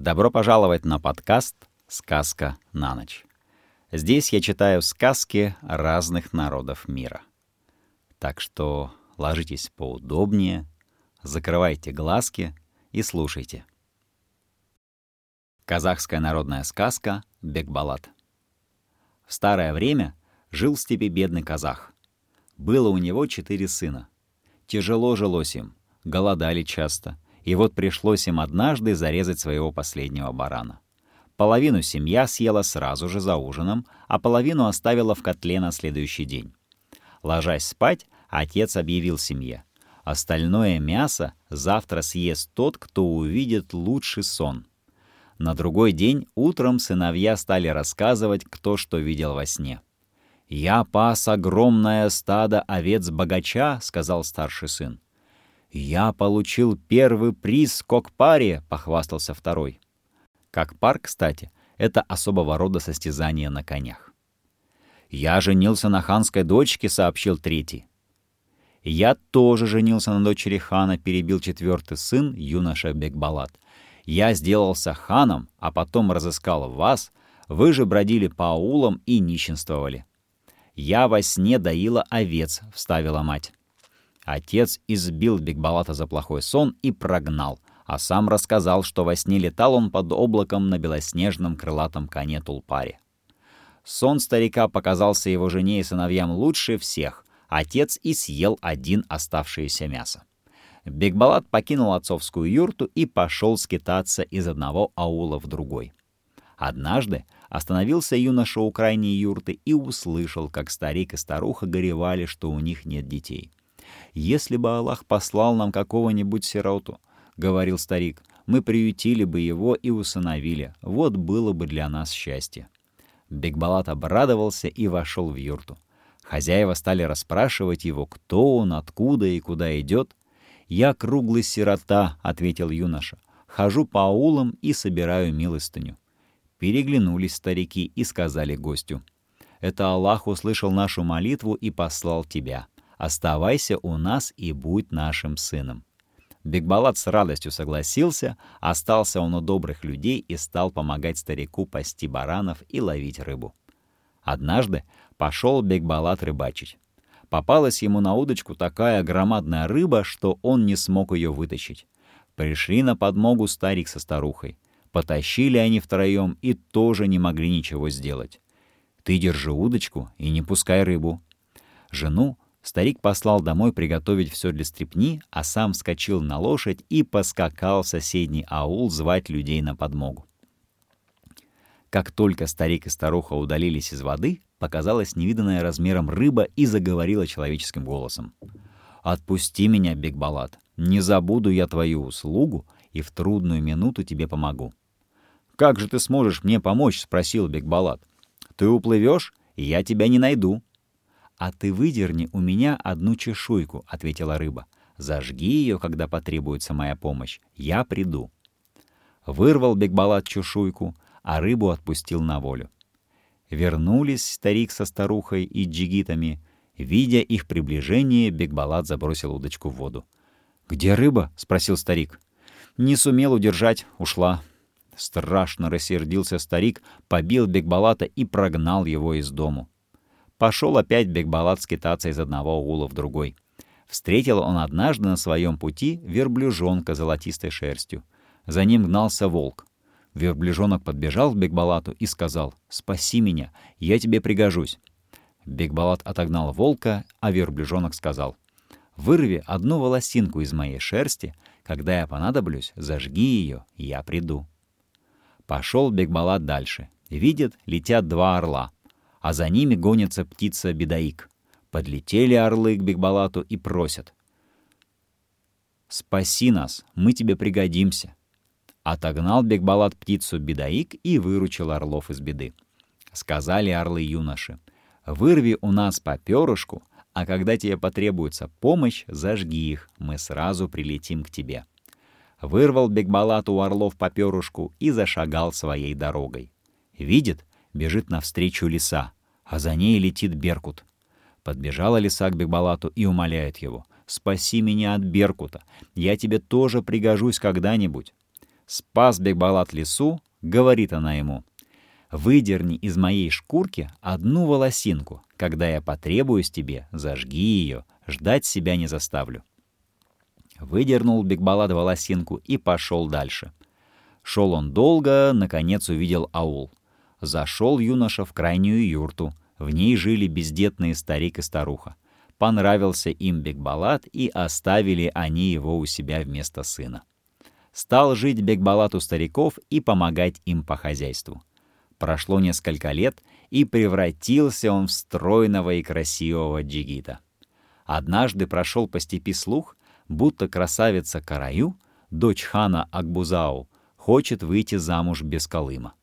Добро пожаловать на подкаст «Сказка на ночь». Здесь я читаю сказки разных народов мира. Так что ложитесь поудобнее, закрывайте глазки и слушайте. Казахская народная сказка «Бекбалат». В старое время жил в степи бедный казах. Было у него четыре сына. Тяжело жилось им, голодали часто, и вот пришлось им однажды зарезать своего последнего барана. Половину семья съела сразу же за ужином, а половину оставила в котле на следующий день. Ложась спать, отец объявил семье. Остальное мясо завтра съест тот, кто увидит лучший сон. На другой день утром сыновья стали рассказывать, кто что видел во сне. «Я пас огромное стадо овец богача», — сказал старший сын. «Я получил первый приз кокпаре», — похвастался второй. Кокпар, кстати, это особого рода состязание на конях. «Я женился на ханской дочке», — сообщил третий. «Я тоже женился на дочери хана», — перебил четвертый сын, юноша Бекбалат. Я сделался ханом, а потом разыскал вас, вы же бродили по аулам и нищенствовали. Я во сне доила овец, — вставила мать. Отец избил Бекбалата за плохой сон и прогнал, а сам рассказал, что во сне летал он под облаком на белоснежном крылатом коне Тулпаре. Сон старика показался его жене и сыновьям лучше всех. Отец и съел один оставшееся мясо. Бекбалат покинул отцовскую юрту и пошел скитаться из одного аула в другой. Однажды остановился юноша у крайней юрты и услышал, как старик и старуха горевали, что у них нет детей. «Если бы Аллах послал нам какого-нибудь сироту, — говорил старик, — мы приютили бы его и усыновили. Вот было бы для нас счастье». Бекбалат обрадовался и вошел в юрту. Хозяева стали расспрашивать его, кто он, откуда и куда идет, «Я круглый сирота», — ответил юноша. «Хожу по аулам и собираю милостыню». Переглянулись старики и сказали гостю. «Это Аллах услышал нашу молитву и послал тебя. Оставайся у нас и будь нашим сыном». Бекбалат с радостью согласился, остался он у добрых людей и стал помогать старику пасти баранов и ловить рыбу. Однажды пошел Бекбалат рыбачить. Попалась ему на удочку такая громадная рыба, что он не смог ее вытащить. Пришли на подмогу старик со старухой. Потащили они втроем и тоже не могли ничего сделать. «Ты держи удочку и не пускай рыбу». Жену старик послал домой приготовить все для стрепни, а сам вскочил на лошадь и поскакал в соседний аул звать людей на подмогу. Как только старик и старуха удалились из воды, показалась невиданная размером рыба и заговорила человеческим голосом. «Отпусти меня, Бекбалат, не забуду я твою услугу и в трудную минуту тебе помогу». «Как же ты сможешь мне помочь?» — спросил Бекбалат. «Ты уплывешь, и я тебя не найду». «А ты выдерни у меня одну чешуйку», — ответила рыба. «Зажги ее, когда потребуется моя помощь. Я приду». Вырвал Бекбалат чешуйку — а рыбу отпустил на волю. Вернулись старик со старухой и джигитами. Видя их приближение, Бекбалат забросил удочку в воду. «Где рыба?» — спросил старик. «Не сумел удержать, ушла». Страшно рассердился старик, побил Бекбалата и прогнал его из дому. Пошел опять Бекбалат скитаться из одного ула в другой. Встретил он однажды на своем пути верблюжонка золотистой шерстью. За ним гнался волк. Верблюжонок подбежал к Бекбалату и сказал «Спаси меня, я тебе пригожусь». Бекбалат отогнал волка, а верблюжонок сказал «Вырви одну волосинку из моей шерсти, когда я понадоблюсь, зажги ее, я приду». Пошел Бекбалат дальше. Видит, летят два орла, а за ними гонится птица Бедаик. Подлетели орлы к Бекбалату и просят «Спаси нас, мы тебе пригодимся». Отогнал Бекбалат птицу Бедаик и выручил орлов из беды. Сказали орлы юноши, «Вырви у нас по перышку, а когда тебе потребуется помощь, зажги их, мы сразу прилетим к тебе». Вырвал Бекбалат у орлов по перышку и зашагал своей дорогой. Видит, бежит навстречу лиса, а за ней летит Беркут. Подбежала лиса к Бекбалату и умоляет его, «Спаси меня от Беркута, я тебе тоже пригожусь когда-нибудь». Спас Бекбалат лесу, говорит она ему, «Выдерни из моей шкурки одну волосинку. Когда я потребуюсь тебе, зажги ее, ждать себя не заставлю». Выдернул Бекбалат волосинку и пошел дальше. Шел он долго, наконец увидел аул. Зашел юноша в крайнюю юрту. В ней жили бездетные старик и старуха. Понравился им Бекбалат, и оставили они его у себя вместо сына. Стал жить Бекбалат у стариков и помогать им по хозяйству. Прошло несколько лет, и превратился он в стройного и красивого джигита. Однажды прошел по степи слух, будто красавица Караю, дочь хана Акбузау, хочет выйти замуж без Колыма.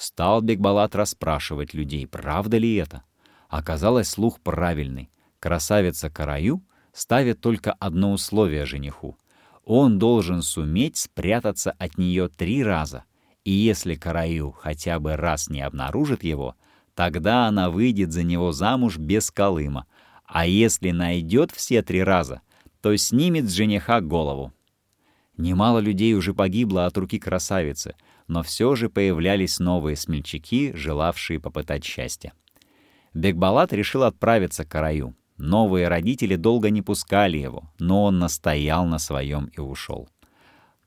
Стал Бекбалат расспрашивать людей, правда ли это. Оказалось, слух правильный. Красавица Караю ставит только одно условие жениху. Он должен суметь спрятаться от нее три раза. И если Караю хотя бы раз не обнаружит его, тогда она выйдет за него замуж без Колыма. А если найдет все три раза, то снимет с жениха голову. Немало людей уже погибло от руки красавицы, но все же появлялись новые смельчаки, желавшие попытать счастье. Бекбалат решил отправиться к Караю. Новые родители долго не пускали его, но он настоял на своем и ушел.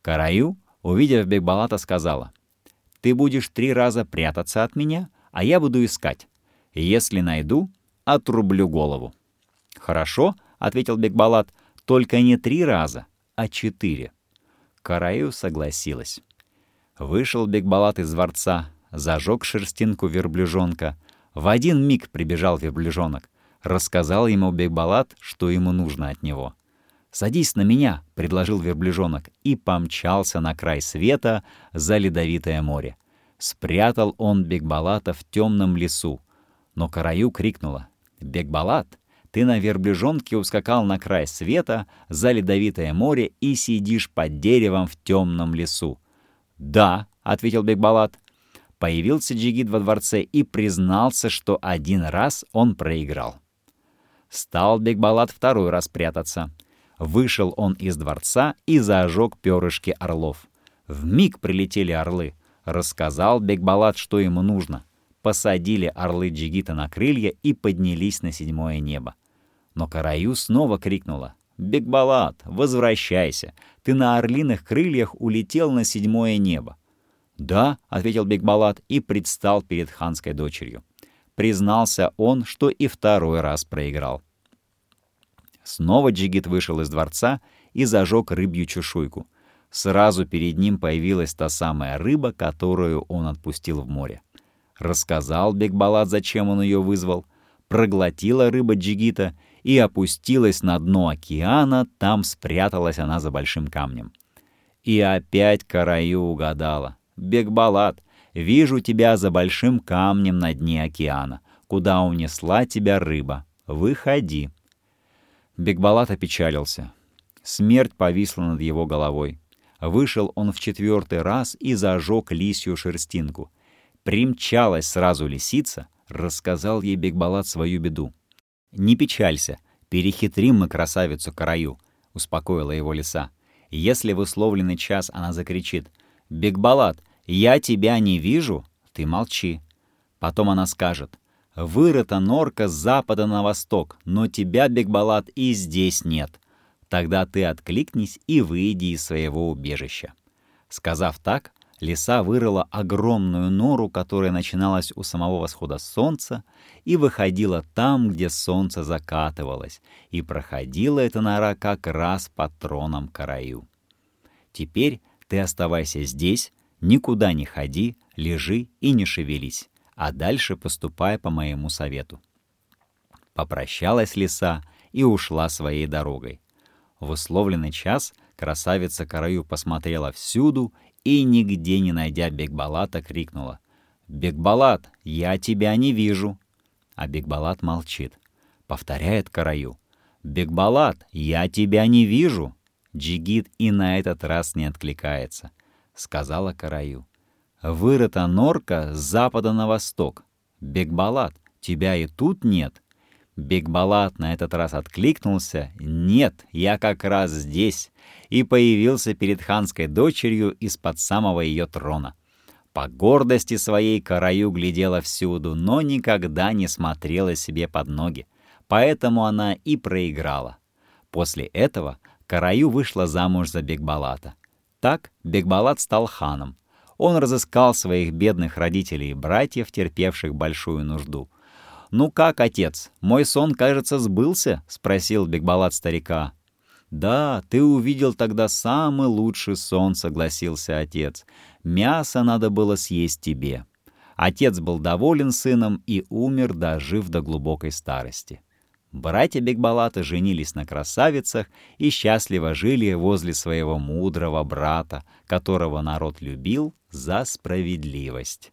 Караю, увидев Бекбалата, сказала, «Ты будешь три раза прятаться от меня, а я буду искать. Если найду, отрублю голову». «Хорошо», — ответил Бекбалат, — «только не три раза, а четыре». Караю согласилась. Вышел Бекбалат из дворца, зажег шерстинку верблюжонка. В один миг прибежал верблюжонок. Рассказал ему Бекбалат, что ему нужно от него. «Садись на меня», — предложил верблюжонок, и помчался на край света за ледовитое море. Спрятал он Бекбалата в темном лесу. Но Караю крикнула. «Бекбалат, ты на верблюжонке ускакал на край света за ледовитое море и сидишь под деревом в темном лесу». «Да», — ответил Бекбалат. Появился Джигит во дворце и признался, что один раз он проиграл. Стал Бекбалат второй раз прятаться. Вышел он из дворца и зажег перышки орлов. В миг прилетели орлы. Рассказал Бекбалат, что ему нужно. Посадили орлы Джигита на крылья и поднялись на седьмое небо. Но Караю снова крикнула. «Бекбалат, возвращайся! Ты на орлиных крыльях улетел на седьмое небо!» «Да», — ответил Бекбалат и предстал перед ханской дочерью. Признался он, что и второй раз проиграл. Снова Джигит вышел из дворца и зажег рыбью чешуйку. Сразу перед ним появилась та самая рыба, которую он отпустил в море. Рассказал Бекбалат, зачем он ее вызвал. Проглотила рыба Джигита и опустилась на дно океана, там спряталась она за большим камнем. И опять Караю угадала. «Бекбалат, вижу тебя за большим камнем на дне океана, куда унесла тебя рыба. Выходи». Бекбалат опечалился. Смерть повисла над его головой. Вышел он в четвертый раз и зажег лисью шерстинку. Примчалась сразу лисица, рассказал ей Бекбалат свою беду. «Не печалься, перехитрим мы красавицу Караю», — успокоила его лиса. «Если в условленный час она закричит, «Бекбалат, я тебя не вижу», ты молчи. Потом она скажет, «Вырыта норка с запада на восток, но тебя, Бекбалат, и здесь нет». Тогда ты откликнись и выйди из своего убежища. Сказав так, лиса вырыла огромную нору, которая начиналась у самого восхода солнца и выходила там, где солнце закатывалось, и проходила эта нора как раз под троном Караю. Теперь ты оставайся здесь, никуда не ходи, лежи и не шевелись, а дальше поступай по моему совету. Попрощалась лиса и ушла своей дорогой. В условленный час красавица Караю посмотрела всюду и, нигде не найдя Бекбалата, крикнула. «Бекбалат, я тебя не вижу!» А Бекбалат молчит. Повторяет Караю. «Бекбалат, я тебя не вижу!» Джигит и на этот раз не откликается. Сказала Караю. «Вырыта норка с запада на восток. Бекбалат, тебя и тут нет. Бекбалат на этот раз откликнулся «Нет, я как раз здесь» и появился перед ханской дочерью из-под самого ее трона. По гордости своей Караю глядела всюду, но никогда не смотрела себе под ноги, поэтому она и проиграла. После этого Караю вышла замуж за Бекбалата. Так Бекбалат стал ханом. Он разыскал своих бедных родителей и братьев, терпевших большую нужду — «Ну как, отец, мой сон, кажется, сбылся?» — спросил Бекбалат старика. «Да, ты увидел тогда самый лучший сон», — согласился отец. «Мясо надо было съесть тебе». Отец был доволен сыном и умер, дожив до глубокой старости. Братья Бекбалата женились на красавицах и счастливо жили возле своего мудрого брата, которого народ любил за справедливость.